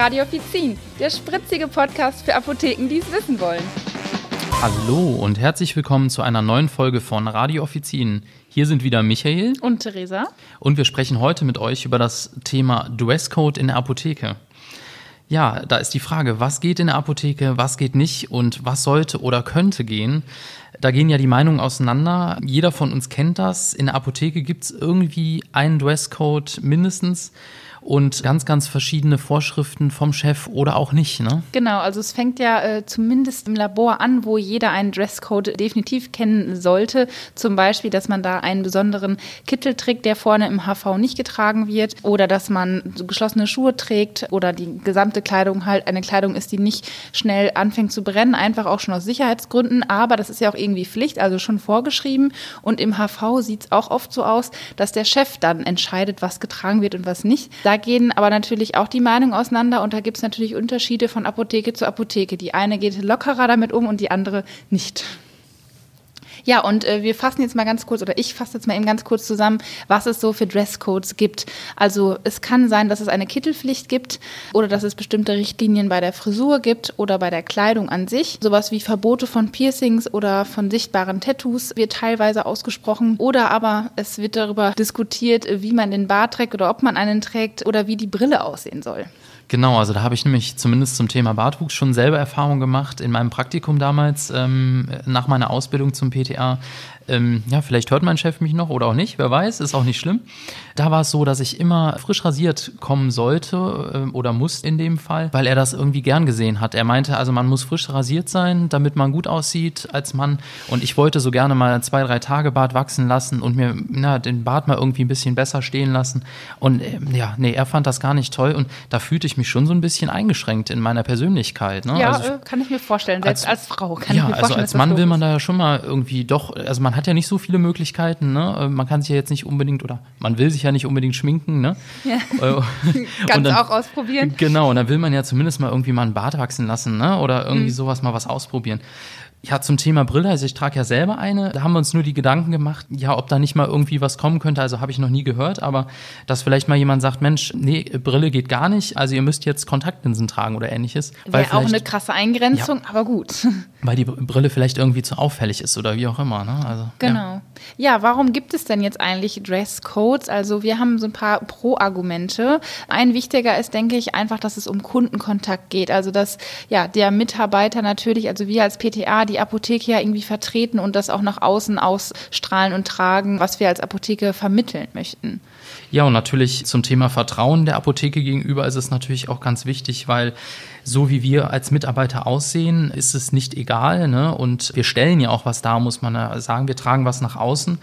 Radio Offizin, der spritzige Podcast für Apotheken, die es wissen wollen. Hallo und herzlich willkommen zu einer neuen Folge von Radio Offizin. Hier sind wieder Michael und Theresa. Und wir sprechen heute mit euch über das Thema Dresscode in der Apotheke. Ja, da ist die Frage, was geht in der Apotheke, was geht nicht und was sollte oder könnte gehen. Da gehen ja die Meinungen auseinander. Jeder von uns kennt das. In der Apotheke gibt es irgendwie einen Dresscode mindestens und ganz, ganz verschiedene Vorschriften vom Chef oder auch nicht. Ne? Genau, also es fängt ja äh, zumindest im Labor an, wo jeder einen Dresscode definitiv kennen sollte. Zum Beispiel, dass man da einen besonderen Kittel trägt, der vorne im HV nicht getragen wird oder dass man geschlossene Schuhe trägt oder die gesamte Kleidung halt eine Kleidung ist, die nicht schnell anfängt zu brennen, einfach auch schon aus Sicherheitsgründen. Aber das ist ja auch irgendwie Pflicht, also schon vorgeschrieben. Und im HV sieht es auch oft so aus, dass der Chef dann entscheidet, was getragen wird und was nicht. Da gehen aber natürlich auch die Meinungen auseinander und da gibt es natürlich Unterschiede von Apotheke zu Apotheke. Die eine geht lockerer damit um und die andere nicht. Ja, und äh, wir fassen jetzt mal ganz kurz, oder ich fasse jetzt mal eben ganz kurz zusammen, was es so für Dresscodes gibt. Also es kann sein, dass es eine Kittelpflicht gibt oder dass es bestimmte Richtlinien bei der Frisur gibt oder bei der Kleidung an sich. Sowas wie Verbote von Piercings oder von sichtbaren Tattoos wird teilweise ausgesprochen. Oder aber es wird darüber diskutiert, wie man den Bart trägt oder ob man einen trägt oder wie die Brille aussehen soll. Genau, also da habe ich nämlich zumindest zum Thema Bartwuchs schon selber Erfahrung gemacht in meinem Praktikum damals ähm, nach meiner Ausbildung zum PTA. Ähm, ja, vielleicht hört mein Chef mich noch oder auch nicht, wer weiß, ist auch nicht schlimm. Da war es so, dass ich immer frisch rasiert kommen sollte äh, oder muss in dem Fall, weil er das irgendwie gern gesehen hat. Er meinte, also man muss frisch rasiert sein, damit man gut aussieht als Mann. Und ich wollte so gerne mal zwei, drei Tage Bart wachsen lassen und mir na, den Bart mal irgendwie ein bisschen besser stehen lassen. Und äh, ja, nee, er fand das gar nicht toll und da fühlte ich mich schon so ein bisschen eingeschränkt in meiner Persönlichkeit. Ne? Ja, also, äh, kann ich mir vorstellen, selbst als, als Frau kann ja, ich mir also vorstellen. Also als Mann will man da ja schon mal irgendwie doch, also man hat ja nicht so viele Möglichkeiten, ne? Äh, man kann sich ja jetzt nicht unbedingt oder man will sich ja nicht unbedingt schminken, ne? Ja. Äh, Ganz dann, auch ausprobieren. Genau, und dann will man ja zumindest mal irgendwie mal einen Bart wachsen lassen, ne? Oder irgendwie mhm. sowas mal was ausprobieren. Ja, zum Thema Brille, also ich trage ja selber eine. Da haben wir uns nur die Gedanken gemacht, ja, ob da nicht mal irgendwie was kommen könnte. Also habe ich noch nie gehört, aber dass vielleicht mal jemand sagt, Mensch, nee, Brille geht gar nicht. Also ihr müsst jetzt Kontaktlinsen tragen oder ähnliches. Wäre auch eine krasse Eingrenzung, ja, aber gut. Weil die Brille vielleicht irgendwie zu auffällig ist oder wie auch immer. Ne? Also, genau. Ja. ja, warum gibt es denn jetzt eigentlich Dresscodes? Also wir haben so ein paar Pro-Argumente. Ein wichtiger ist, denke ich, einfach, dass es um Kundenkontakt geht. Also dass ja der Mitarbeiter natürlich, also wir als PTA, die Apotheke ja irgendwie vertreten und das auch nach außen ausstrahlen und tragen, was wir als Apotheke vermitteln möchten. Ja, und natürlich zum Thema Vertrauen der Apotheke gegenüber ist es natürlich auch ganz wichtig, weil so wie wir als Mitarbeiter aussehen, ist es nicht egal. Ne? Und wir stellen ja auch was dar, muss man sagen. Wir tragen was nach außen.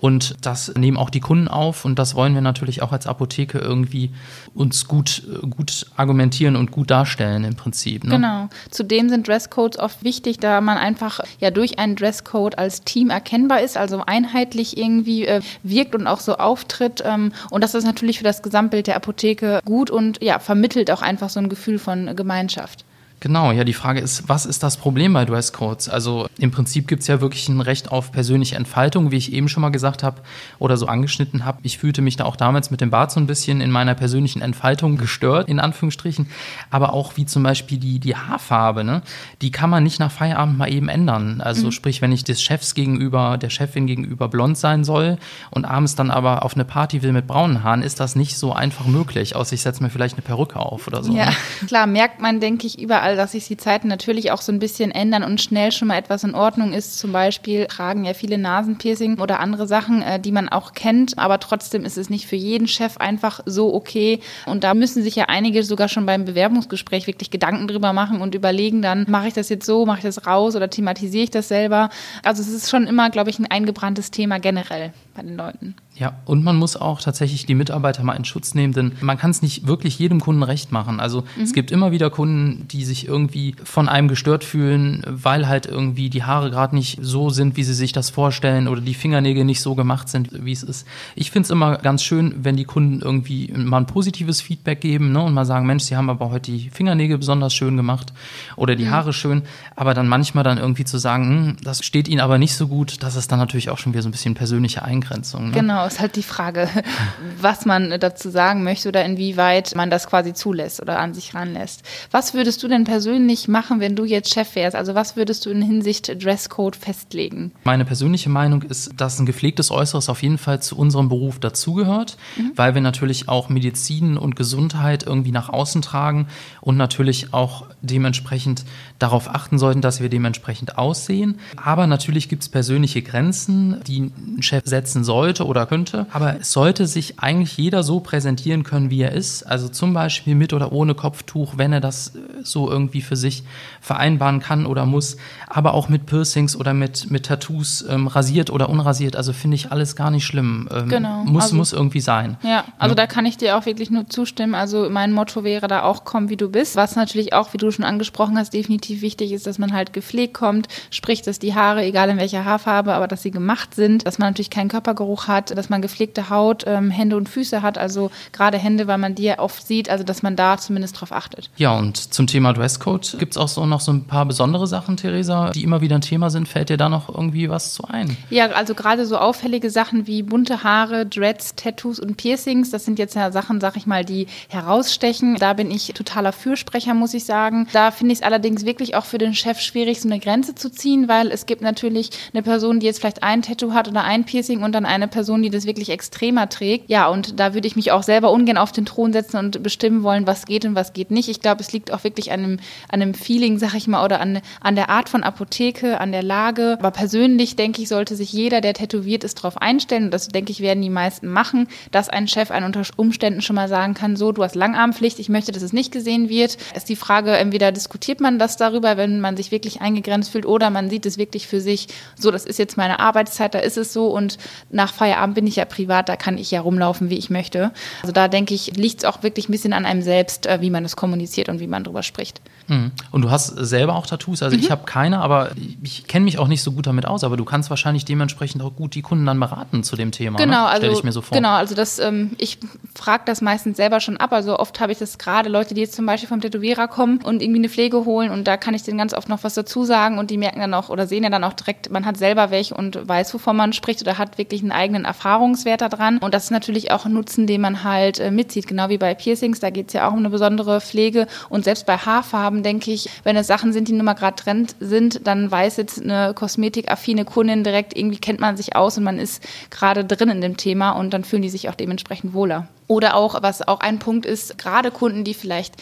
Und das nehmen auch die Kunden auf und das wollen wir natürlich auch als Apotheke irgendwie uns gut, gut argumentieren und gut darstellen im Prinzip. Ne? Genau. Zudem sind Dresscodes oft wichtig, da man einfach ja durch einen Dresscode als Team erkennbar ist, also einheitlich irgendwie äh, wirkt und auch so auftritt. Ähm, und das ist natürlich für das Gesamtbild der Apotheke gut und ja, vermittelt auch einfach so ein Gefühl von Gemeinschaft. Genau, ja, die Frage ist, was ist das Problem bei Dresscodes? Also im Prinzip gibt es ja wirklich ein Recht auf persönliche Entfaltung, wie ich eben schon mal gesagt habe oder so angeschnitten habe. Ich fühlte mich da auch damals mit dem Bart so ein bisschen in meiner persönlichen Entfaltung gestört, in Anführungsstrichen. Aber auch wie zum Beispiel die, die Haarfarbe, ne? die kann man nicht nach Feierabend mal eben ändern. Also mhm. sprich, wenn ich des Chefs gegenüber, der Chefin gegenüber blond sein soll und abends dann aber auf eine Party will mit braunen Haaren, ist das nicht so einfach möglich, außer ich setze mir vielleicht eine Perücke auf oder so. Ja, ne? klar, merkt man, denke ich, überall überall, dass sich die Zeiten natürlich auch so ein bisschen ändern und schnell schon mal etwas in Ordnung ist. Zum Beispiel tragen ja viele Nasenpiercing oder andere Sachen, äh, die man auch kennt, aber trotzdem ist es nicht für jeden Chef einfach so okay. Und da müssen sich ja einige sogar schon beim Bewerbungsgespräch wirklich Gedanken drüber machen und überlegen dann, mache ich das jetzt so, mache ich das raus oder thematisiere ich das selber. Also es ist schon immer, glaube ich, ein eingebranntes Thema generell bei den Leuten. Ja, und man muss auch tatsächlich die Mitarbeiter mal in Schutz nehmen, denn man kann es nicht wirklich jedem Kunden recht machen. Also mhm. es gibt immer wieder Kunden, die sich irgendwie von einem gestört fühlen, weil halt irgendwie die Haare gerade nicht so sind, wie sie sich das vorstellen oder die Fingernägel nicht so gemacht sind, wie es ist. Ich finde es immer ganz schön, wenn die Kunden irgendwie mal ein positives Feedback geben ne, und mal sagen, Mensch, sie haben aber heute die Fingernägel besonders schön gemacht oder die mhm. Haare schön, aber dann manchmal dann irgendwie zu sagen, hm, das steht ihnen aber nicht so gut, das ist dann natürlich auch schon wieder so ein bisschen persönlicher Eingriff Eingrenzung. Ne? Genau, ist halt die Frage, was man dazu sagen möchte oder inwieweit man das quasi zulässt oder an sich ranlässt. Was würdest du denn persönlich machen, wenn du jetzt Chef wärst? Also was würdest du in Hinsicht Dresscode festlegen? Meine persönliche Meinung ist, dass ein gepflegtes Äußeres auf jeden Fall zu unserem Beruf dazugehört, mhm. weil wir natürlich auch Medizin und Gesundheit irgendwie nach außen tragen und natürlich auch dementsprechend darauf achten sollten, dass wir dementsprechend aussehen. Aber natürlich gibt es persönliche Grenzen, die ein Chef setzen sollte oder könnte. Aber es sollte sich eigentlich jeder so präsentieren können, wie er ist. Also zum Beispiel mit oder ohne Kopftuch, wenn er das äh, so irgendwie für sich vereinbaren kann oder muss. Aber auch mit Piercings oder mit, mit Tattoos, ähm, rasiert oder unrasiert. Also finde ich alles gar nicht schlimm. Ähm, genau. Muss, also, muss irgendwie sein. Ja, also ja. da kann ich dir auch wirklich nur zustimmen. Also mein Motto wäre da auch, komm wie du bist. Was natürlich auch, wie du schon angesprochen hast, definitiv wichtig ist, dass man halt gepflegt kommt. Sprich, dass die Haare, egal in welcher Haarfarbe, aber dass sie gemacht sind. Dass man natürlich keinen Körpergeruch hat. Dass man gepflegte Haut, ähm, Hände und Füße hat. Also gerade Hände, weil man die ja oft sieht. Also dass man da zumindest drauf achtet. Ja, und zum Thema Dresscode gibt es auch so noch so ein paar besondere Sachen, Theresa, die immer wieder ein Thema sind. Fällt dir da noch irgendwie was zu ein? Ja, also gerade so auffällige Sachen wie bunte Haare, Dreads, Tattoos und Piercings, das sind jetzt ja Sachen, sag ich mal, die herausstechen. Da bin ich totaler Fürsprecher, muss ich sagen. Da finde ich es allerdings wirklich auch für den Chef schwierig, so eine Grenze zu ziehen, weil es gibt natürlich eine Person, die jetzt vielleicht ein Tattoo hat oder ein Piercing und dann eine Person, die das wirklich extremer trägt. Ja, und da würde ich mich auch selber ungern auf den Thron setzen und bestimmen wollen, was geht und was geht nicht. Ich glaube, es liegt auch wirklich an einem, an einem Feeling, sag ich mal, oder an, an der Art von Apotheke, an der Lage. Aber persönlich denke ich, sollte sich jeder, der tätowiert ist, darauf einstellen. Und das denke ich, werden die meisten machen, dass ein Chef an unter Umständen schon mal sagen kann, so, du hast Langarmpflicht, ich möchte, dass es nicht gesehen wird. Ist die Frage, entweder diskutiert man das darüber, wenn man sich wirklich eingegrenzt fühlt, oder man sieht es wirklich für sich, so, das ist jetzt meine Arbeitszeit, da ist es so und nach Feierabend bin ich ja privat, da kann ich ja rumlaufen, wie ich möchte. Also da denke ich, liegt es auch wirklich ein bisschen an einem selbst, äh, wie man es kommuniziert und wie man darüber spricht. Mhm. Und du hast selber auch Tattoos, also mhm. ich habe keine, aber ich kenne mich auch nicht so gut damit aus, aber du kannst wahrscheinlich dementsprechend auch gut die Kunden dann beraten zu dem Thema. Ne? Genau, ne? also ich mir so vor. Genau, also das, ähm, ich frage das meistens selber schon ab. Also oft habe ich das gerade Leute, die jetzt zum Beispiel vom Tätowierer kommen und irgendwie eine Pflege holen und da kann ich denen ganz oft noch was dazu sagen und die merken dann auch oder sehen ja dann auch direkt, man hat selber welche und weiß, wovon man spricht oder hat wirklich einen eigenen Erfahrungswert daran. Und das ist natürlich auch ein Nutzen, den man halt äh, mitzieht, genau wie bei Piercings. Da geht es ja auch um eine besondere Pflege und selbst bei Haarfarben denke ich, wenn es Sachen sind, die nun mal gerade Trend sind, dann weiß jetzt eine kosmetikaffine Kundin direkt, irgendwie kennt man sich aus und man ist gerade drin in dem Thema und dann fühlen die sich auch dementsprechend wohler. Oder auch, was auch ein Punkt ist, gerade Kunden, die vielleicht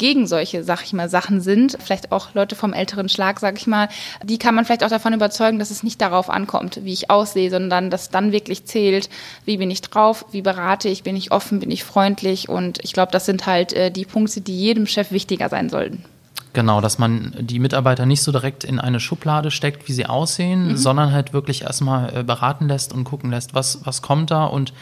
gegen solche, sag ich mal, Sachen sind, vielleicht auch Leute vom älteren Schlag, sag ich mal, die kann man vielleicht auch davon überzeugen, dass es nicht darauf ankommt, wie ich aussehe, sondern dass dann wirklich zählt, wie bin ich drauf, wie berate ich, bin ich offen, bin ich freundlich und ich glaube, das sind halt äh, die Punkte, die jedem Chef wichtiger sein sollten. Genau, dass man die Mitarbeiter nicht so direkt in eine Schublade steckt, wie sie aussehen, mhm. sondern halt wirklich erstmal äh, beraten lässt und gucken lässt, was, was kommt da und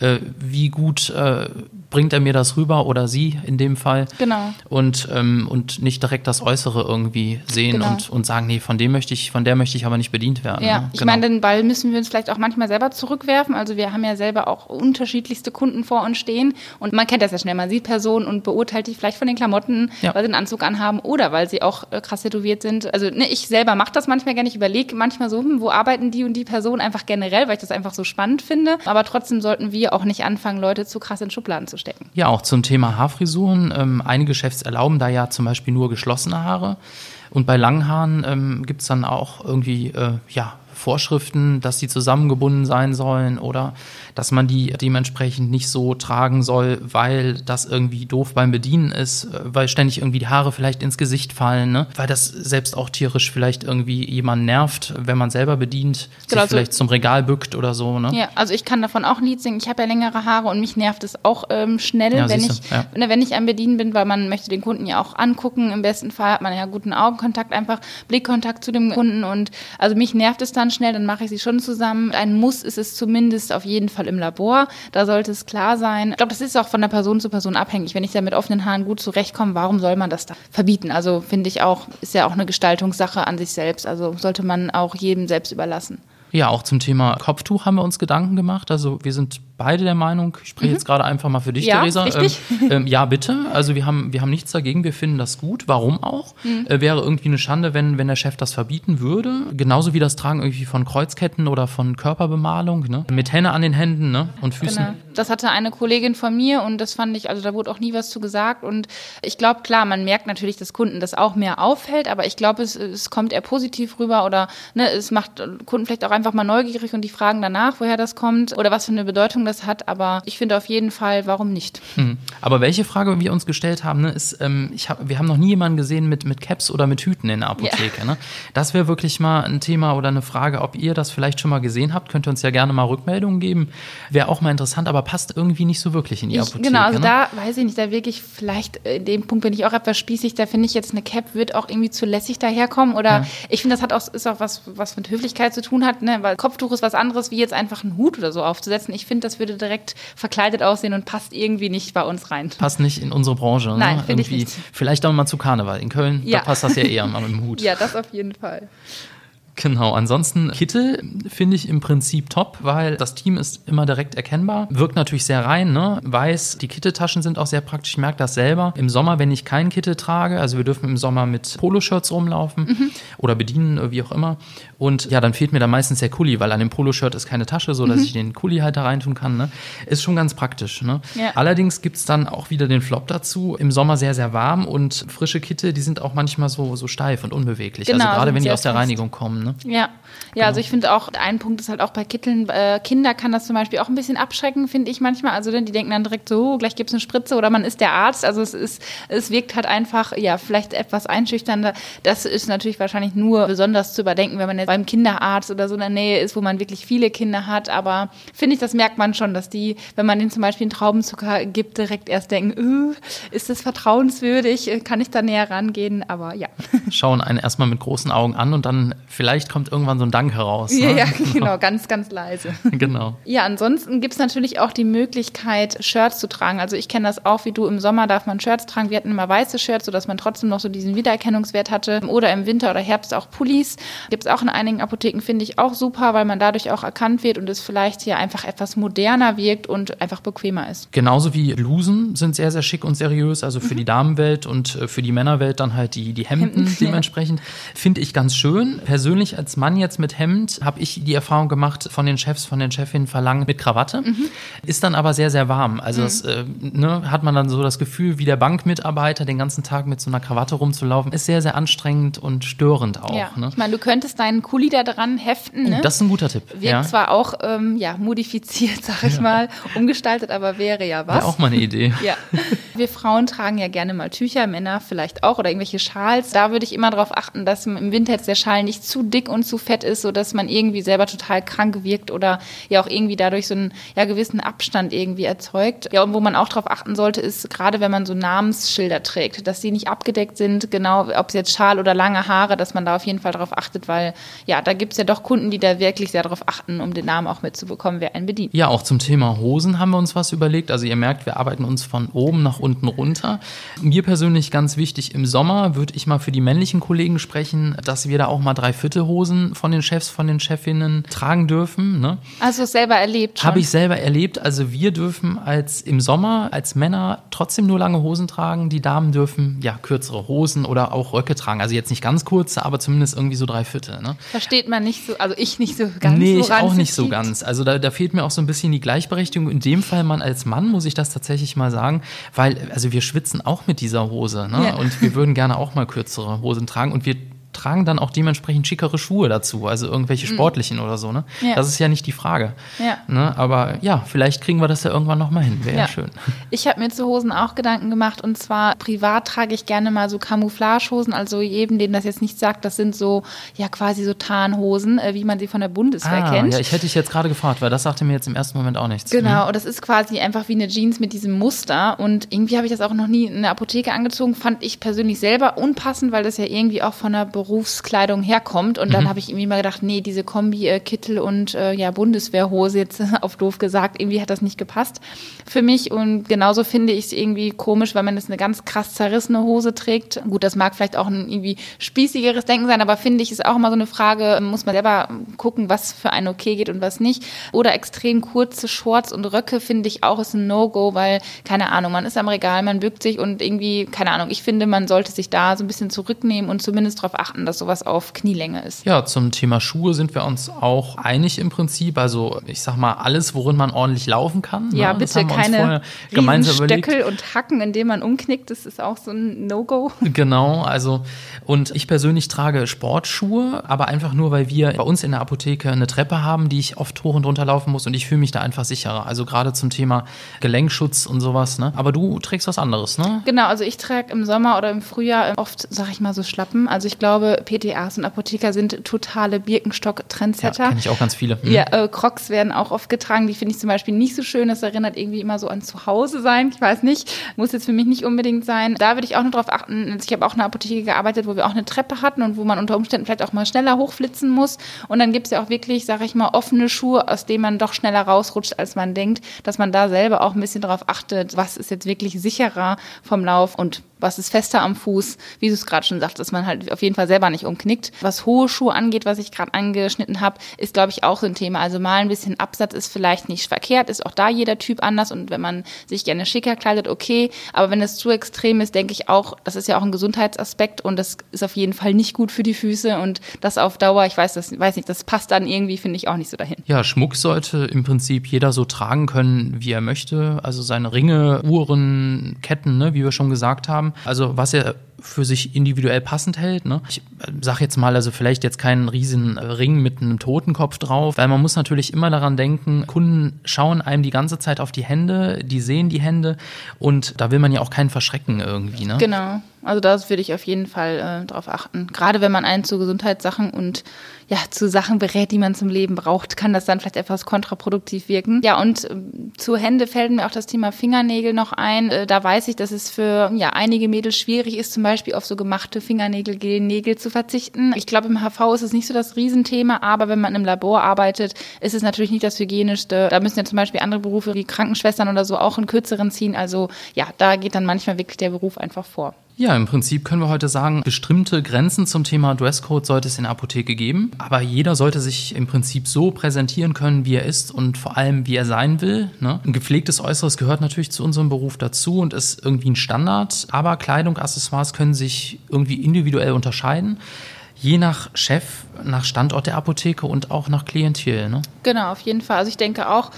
äh, wie gut äh, bringt er mir das rüber oder sie in dem Fall. Genau. Und, ähm, und nicht direkt das Äußere irgendwie sehen genau. und, und sagen, nee, von dem möchte ich, von der möchte ich aber nicht bedient werden. Ja, ne? ich genau. meine, den Ball müssen wir uns vielleicht auch manchmal selber zurückwerfen. Also wir haben ja selber auch unterschiedlichste Kunden vor uns stehen und man kennt das ja schnell. Man sieht Personen und beurteilt die vielleicht von den Klamotten, ja. weil sie einen Anzug anhaben oder weil sie auch äh, krass tätowiert sind. Also ne, ich selber mache das manchmal gerne. Ich überlege manchmal so, hm, wo arbeiten die und die Personen einfach generell, weil ich das einfach so spannend finde. Aber trotzdem sollten wir auch nicht anfangen, Leute zu krass in Schubladen zu stecken. Ja, auch zum Thema Haarfrisuren. Ähm, einige Chefs erlauben da ja zum Beispiel nur geschlossene Haare. Und bei langen Haaren ähm, gibt es dann auch irgendwie, äh, ja, Vorschriften, dass sie zusammengebunden sein sollen oder dass man die dementsprechend nicht so tragen soll, weil das irgendwie doof beim Bedienen ist, äh, weil ständig irgendwie die Haare vielleicht ins Gesicht fallen, ne? weil das selbst auch tierisch vielleicht irgendwie jemand nervt, wenn man selber bedient, genau, sich vielleicht zum Regal bückt oder so. Ne? Ja, also ich kann davon auch ein Lied singen. Ich habe ja längere Haare und mich nervt es auch ähm, schnell, ja, wenn, ich, ja. Ne, wenn ich am Bedienen bin, weil man möchte den Kunden ja auch angucken. Im besten Fall hat man ja guten Augenkontakt, einfach Blickkontakt zu dem Kunden und also mich nervt es dann dann schnell, dann mache ich sie schon zusammen. Ein Muss ist es zumindest auf jeden Fall im Labor. Da sollte es klar sein. Ich glaube, das ist auch von der Person zu Person abhängig. Wenn ich da mit offenen Haaren gut zurechtkomme, warum soll man das da verbieten? Also finde ich auch, ist ja auch eine Gestaltungssache an sich selbst. Also sollte man auch jedem selbst überlassen. Ja, auch zum Thema Kopftuch haben wir uns Gedanken gemacht. Also wir sind beide der Meinung, ich spreche mhm. jetzt gerade einfach mal für dich, ja, Theresa. Ähm, ähm, ja, bitte. Also wir haben, wir haben nichts dagegen, wir finden das gut. Warum auch? Mhm. Äh, wäre irgendwie eine Schande, wenn, wenn der Chef das verbieten würde. Genauso wie das Tragen irgendwie von Kreuzketten oder von Körperbemalung, ne? Mit Henne an den Händen ne? und Füßen. Genau. Das hatte eine Kollegin von mir und das fand ich, also da wurde auch nie was zu gesagt. Und ich glaube, klar, man merkt natürlich, dass Kunden das auch mehr auffällt, aber ich glaube, es, es kommt eher positiv rüber oder ne, es macht Kunden vielleicht auch einfach mal neugierig und die fragen danach, woher das kommt oder was für eine Bedeutung das hat. Aber ich finde auf jeden Fall, warum nicht? Hm. Aber welche Frage wir uns gestellt haben, ne, ist, ähm, ich hab, wir haben noch nie jemanden gesehen mit, mit Caps oder mit Hüten in der Apotheke. Ja. Ne? Das wäre wirklich mal ein Thema oder eine Frage, ob ihr das vielleicht schon mal gesehen habt. Könnt ihr uns ja gerne mal Rückmeldungen geben. Wäre auch mal interessant, aber passt irgendwie nicht so wirklich in die Apotheke. genau, also ne? da weiß ich nicht, da wirklich vielleicht in dem Punkt bin ich auch etwas spießig. Da finde ich jetzt eine Cap wird auch irgendwie zu lässig daherkommen oder ja. ich finde, das hat auch, ist auch was, was mit Höflichkeit zu tun hat, ne? weil Kopftuch ist was anderes, wie jetzt einfach einen Hut oder so aufzusetzen. Ich finde, das würde direkt verkleidet aussehen und passt irgendwie nicht bei uns rein. Passt nicht in unsere Branche. Ne? Nein, finde ich nicht. Vielleicht auch mal zu Karneval. In Köln, ja. da passt das ja eher mal mit dem Hut. Ja, das auf jeden Fall. Genau, ansonsten Kittel finde ich im Prinzip top, weil das Team ist immer direkt erkennbar. Wirkt natürlich sehr rein, ne? Weiß, die Kitteltaschen sind auch sehr praktisch. Ich merke das selber. Im Sommer, wenn ich keinen Kittel trage, also wir dürfen im Sommer mit Poloshirts rumlaufen mhm. oder bedienen, wie auch immer. Und ja, dann fehlt mir da meistens der Kuli, weil an dem Poloshirt ist keine Tasche, so dass mhm. ich den Kuli halt da reintun kann. Ne? Ist schon ganz praktisch. Ne? Ja. Allerdings gibt's dann auch wieder den Flop dazu. Im Sommer sehr, sehr warm und frische Kitte, die sind auch manchmal so, so steif und unbeweglich. Also genau, also gerade wenn die aus der fest. Reinigung kommen. Ne? Ja, ja, genau. also ich finde auch, ein Punkt ist halt auch bei Kitteln, äh, Kinder kann das zum Beispiel auch ein bisschen abschrecken, finde ich manchmal. Also die denken dann direkt so, oh, gleich gibt es eine Spritze oder man ist der Arzt. Also es ist, es wirkt halt einfach, ja, vielleicht etwas einschüchternder. Das ist natürlich wahrscheinlich nur besonders zu überdenken, wenn man jetzt beim Kinderarzt oder so in der Nähe ist, wo man wirklich viele Kinder hat. Aber finde ich, das merkt man schon, dass die, wenn man denen zum Beispiel einen Traubenzucker gibt, direkt erst denken, uh, ist das vertrauenswürdig? Kann ich da näher rangehen? Aber ja. Schauen einen erstmal mit großen Augen an und dann vielleicht kommt irgendwann so ein Dank heraus. Ne? Ja, ja, genau, ganz, ganz leise. genau. Ja, ansonsten gibt es natürlich auch die Möglichkeit, Shirts zu tragen. Also ich kenne das auch, wie du im Sommer darf man Shirts tragen. Wir hatten immer weiße Shirts, sodass man trotzdem noch so diesen Wiedererkennungswert hatte. Oder im Winter oder Herbst auch Pullis. Gibt es auch in einigen Apotheken, finde ich auch super, weil man dadurch auch erkannt wird und es vielleicht hier einfach etwas moderner wirkt und einfach bequemer ist. Genauso wie Blusen sind sehr, sehr schick und seriös. Also für mhm. die Damenwelt und äh, für die Männerwelt dann halt die, die Hemden, Hemden dementsprechend. Ja. Finde ich ganz schön. Persönlich als Mann jetzt mit Hemd habe ich die Erfahrung gemacht, von den Chefs, von den Chefinnen verlangen mit Krawatte. Mhm. Ist dann aber sehr, sehr warm. Also mhm. das, äh, ne, hat man dann so das Gefühl, wie der Bankmitarbeiter den ganzen Tag mit so einer Krawatte rumzulaufen, ist sehr, sehr anstrengend und störend auch. Ja. Ne? Ich meine, du könntest deinen Kuli da dran heften. Ne? Das ist ein guter Tipp. Wird ja. zwar auch ähm, ja, modifiziert, sag ich ja. mal, umgestaltet, aber wäre ja was. Wäre auch mal eine Idee. ja. Wir Frauen tragen ja gerne mal Tücher, Männer vielleicht auch oder irgendwelche Schals. Da würde ich immer darauf achten, dass im Winter jetzt der Schal nicht zu dick und zu fett ist, sodass man irgendwie selber total krank wirkt oder ja auch irgendwie dadurch so einen ja, gewissen Abstand irgendwie erzeugt. Ja, und wo man auch darauf achten sollte, ist gerade wenn man so Namensschilder trägt, dass die nicht abgedeckt sind, genau, ob es jetzt Schal oder lange Haare, dass man da auf jeden Fall darauf achtet, weil ja, da gibt es ja doch Kunden, die da wirklich sehr darauf achten, um den Namen auch mitzubekommen, wer einen bedient. Ja, auch zum Thema Hosen haben wir uns was überlegt. Also ihr merkt, wir arbeiten uns von oben nach unten runter. Mir persönlich ganz wichtig, im Sommer würde ich mal für die männlichen Kollegen sprechen, dass wir da auch mal drei Hosen von den Chefs, von den Chefinnen tragen dürfen. Ne? Also selber erlebt Habe ich selber erlebt. Also wir dürfen als im Sommer als Männer trotzdem nur lange Hosen tragen. Die Damen dürfen ja kürzere Hosen oder auch Röcke tragen. Also jetzt nicht ganz kurze, aber zumindest irgendwie so drei Viertel. Ne? Versteht man nicht so, also ich nicht so ganz. Nee, ich auch nicht so ganz. Also da, da fehlt mir auch so ein bisschen die Gleichberechtigung. In dem Fall man als Mann muss ich das tatsächlich mal sagen, weil also wir schwitzen auch mit dieser Hose ne? Ja. und wir würden gerne auch mal kürzere Hosen tragen und wir tragen dann auch dementsprechend schickere Schuhe dazu, also irgendwelche mhm. sportlichen mhm. oder so. Ne? Ja. Das ist ja nicht die Frage. Ja. Ne? Aber ja, vielleicht kriegen wir das ja irgendwann nochmal hin. Wäre ja. ja. schön. Ich habe mir zu Hosen auch Gedanken gemacht und zwar privat trage ich gerne mal so Camouflagehosen. Also jedem, dem das jetzt nicht sagt, das sind so ja quasi so Tarnhosen, äh, wie man sie von der Bundeswehr ah, kennt. Ja, ich hätte dich jetzt gerade gefragt, weil das sagte mir jetzt im ersten Moment auch nichts. Genau, mhm. und das ist quasi einfach wie eine Jeans mit diesem Muster und irgendwie habe ich das auch noch nie in der Apotheke angezogen. Fand ich persönlich selber unpassend, weil das ja irgendwie auch von der Beruf Berufskleidung herkommt. Und dann mhm. habe ich irgendwie mal gedacht, nee, diese Kombi äh, Kittel und äh, ja Bundeswehrhose jetzt auf doof gesagt, irgendwie hat das nicht gepasst für mich. Und genauso finde ich es irgendwie komisch, weil man jetzt eine ganz krass zerrissene Hose trägt. Gut, das mag vielleicht auch ein irgendwie spießigeres Denken sein, aber finde ich, ist auch immer so eine Frage, muss man selber gucken, was für einen okay geht und was nicht. Oder extrem kurze Shorts und Röcke finde ich auch ist ein No-Go, weil, keine Ahnung, man ist am Regal, man bückt sich und irgendwie, keine Ahnung, ich finde, man sollte sich da so ein bisschen zurücknehmen und zumindest darauf achten, dass sowas auf Knielänge ist. Ja, zum Thema Schuhe sind wir uns auch einig im Prinzip. Also ich sag mal, alles, worin man ordentlich laufen kann. Ja, ne? bitte keine Stöckel und Hacken, indem man umknickt, das ist auch so ein No-Go. Genau, also und ich persönlich trage Sportschuhe, aber einfach nur, weil wir bei uns in der Apotheke eine Treppe haben, die ich oft hoch und runter laufen muss und ich fühle mich da einfach sicherer. Also gerade zum Thema Gelenkschutz und sowas. Ne? Aber du trägst was anderes, ne? Genau, also ich trage im Sommer oder im Frühjahr oft, sag ich mal, so Schlappen. Also ich glaube, PTAs und Apotheker sind totale Birkenstock-Trendsetter. Ja, kenne ich auch ganz viele. Mhm. Ja, äh, Crocs werden auch oft getragen. Die finde ich zum Beispiel nicht so schön. Das erinnert irgendwie immer so an Zuhause sein. Ich weiß nicht. Muss jetzt für mich nicht unbedingt sein. Da würde ich auch noch drauf achten. Ich habe auch in einer Apotheke gearbeitet, wo wir auch eine Treppe hatten und wo man unter Umständen vielleicht auch mal schneller hochflitzen muss. Und dann gibt es ja auch wirklich, sage ich mal, offene Schuhe, aus denen man doch schneller rausrutscht, als man denkt, dass man da selber auch ein bisschen darauf achtet, was ist jetzt wirklich sicherer vom Lauf und was ist fester am Fuß, wie du es gerade schon sagst, dass man halt auf jeden Fall selber nicht umknickt. Was hohe Schuhe angeht, was ich gerade angeschnitten habe, ist, glaube ich, auch so ein Thema. Also mal ein bisschen Absatz ist vielleicht nicht verkehrt, ist auch da jeder Typ anders und wenn man sich gerne schicker kleidet, okay. Aber wenn es zu extrem ist, denke ich auch, das ist ja auch ein Gesundheitsaspekt und das ist auf jeden Fall nicht gut für die Füße und das auf Dauer, ich weiß das, weiß nicht, das passt dann irgendwie, finde ich auch nicht so dahin. Ja, Schmuck sollte im Prinzip jeder so tragen können, wie er möchte. Also seine Ringe, Uhren, Ketten, ne, wie wir schon gesagt haben. Also was er für sich individuell passend hält. Ne? Ich äh, sage jetzt mal, also vielleicht jetzt keinen riesen Ring mit einem Totenkopf drauf, weil man muss natürlich immer daran denken, Kunden schauen einem die ganze Zeit auf die Hände, die sehen die Hände und da will man ja auch keinen verschrecken irgendwie. Ne? Genau. Also da würde ich auf jeden Fall äh, drauf achten. Gerade wenn man einen zu Gesundheitssachen und ja, zu Sachen berät, die man zum Leben braucht, kann das dann vielleicht etwas kontraproduktiv wirken. Ja, und äh, zu Hände fällt mir auch das Thema Fingernägel noch ein. Äh, da weiß ich, dass es für ja, einige Mädels schwierig ist, zum Beispiel auf so gemachte Fingernägel, Gelnägel zu verzichten. Ich glaube, im HV ist es nicht so das Riesenthema, aber wenn man im Labor arbeitet, ist es natürlich nicht das Hygienischste. Da müssen ja zum Beispiel andere Berufe wie Krankenschwestern oder so auch einen kürzeren ziehen. Also ja, da geht dann manchmal wirklich der Beruf einfach vor. Ja, im Prinzip können wir heute sagen, bestimmte Grenzen zum Thema Dresscode sollte es in der Apotheke geben. Aber jeder sollte sich im Prinzip so präsentieren können, wie er ist und vor allem, wie er sein will. Ne? Ein gepflegtes Äußeres gehört natürlich zu unserem Beruf dazu und ist irgendwie ein Standard. Aber Kleidung, Accessoires können sich irgendwie individuell unterscheiden je nach Chef, nach Standort der Apotheke und auch nach Klientel. Ne? Genau, auf jeden Fall. Also ich denke auch,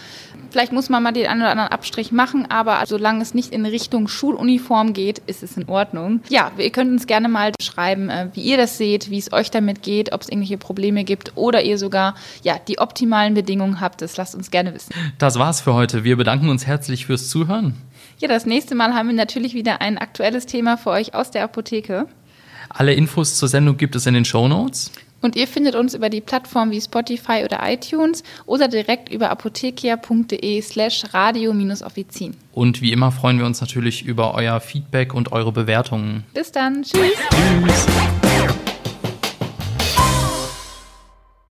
vielleicht muss man mal den einen oder anderen Abstrich machen, aber solange es nicht in Richtung Schuluniform geht, ist es in Ordnung. Ja, ihr könnt uns gerne mal schreiben, äh, wie ihr das seht, wie es euch damit geht, ob es irgendwelche Probleme gibt oder ihr sogar ja, die optimalen Bedingungen habt. Das lasst uns gerne wissen. Das war's für heute. Wir bedanken uns herzlich fürs Zuhören. Ja, das nächste Mal haben wir natürlich wieder ein aktuelles Thema für euch aus der Apotheke. Alle Infos zur Sendung gibt es in den Show Notes. Und ihr findet uns über die Plattform wie Spotify oder iTunes oder direkt über apothekia.de slash radio-offizin. Und wie immer freuen wir uns natürlich über euer Feedback und eure Bewertungen. Bis dann. Tschüss. Tschüss.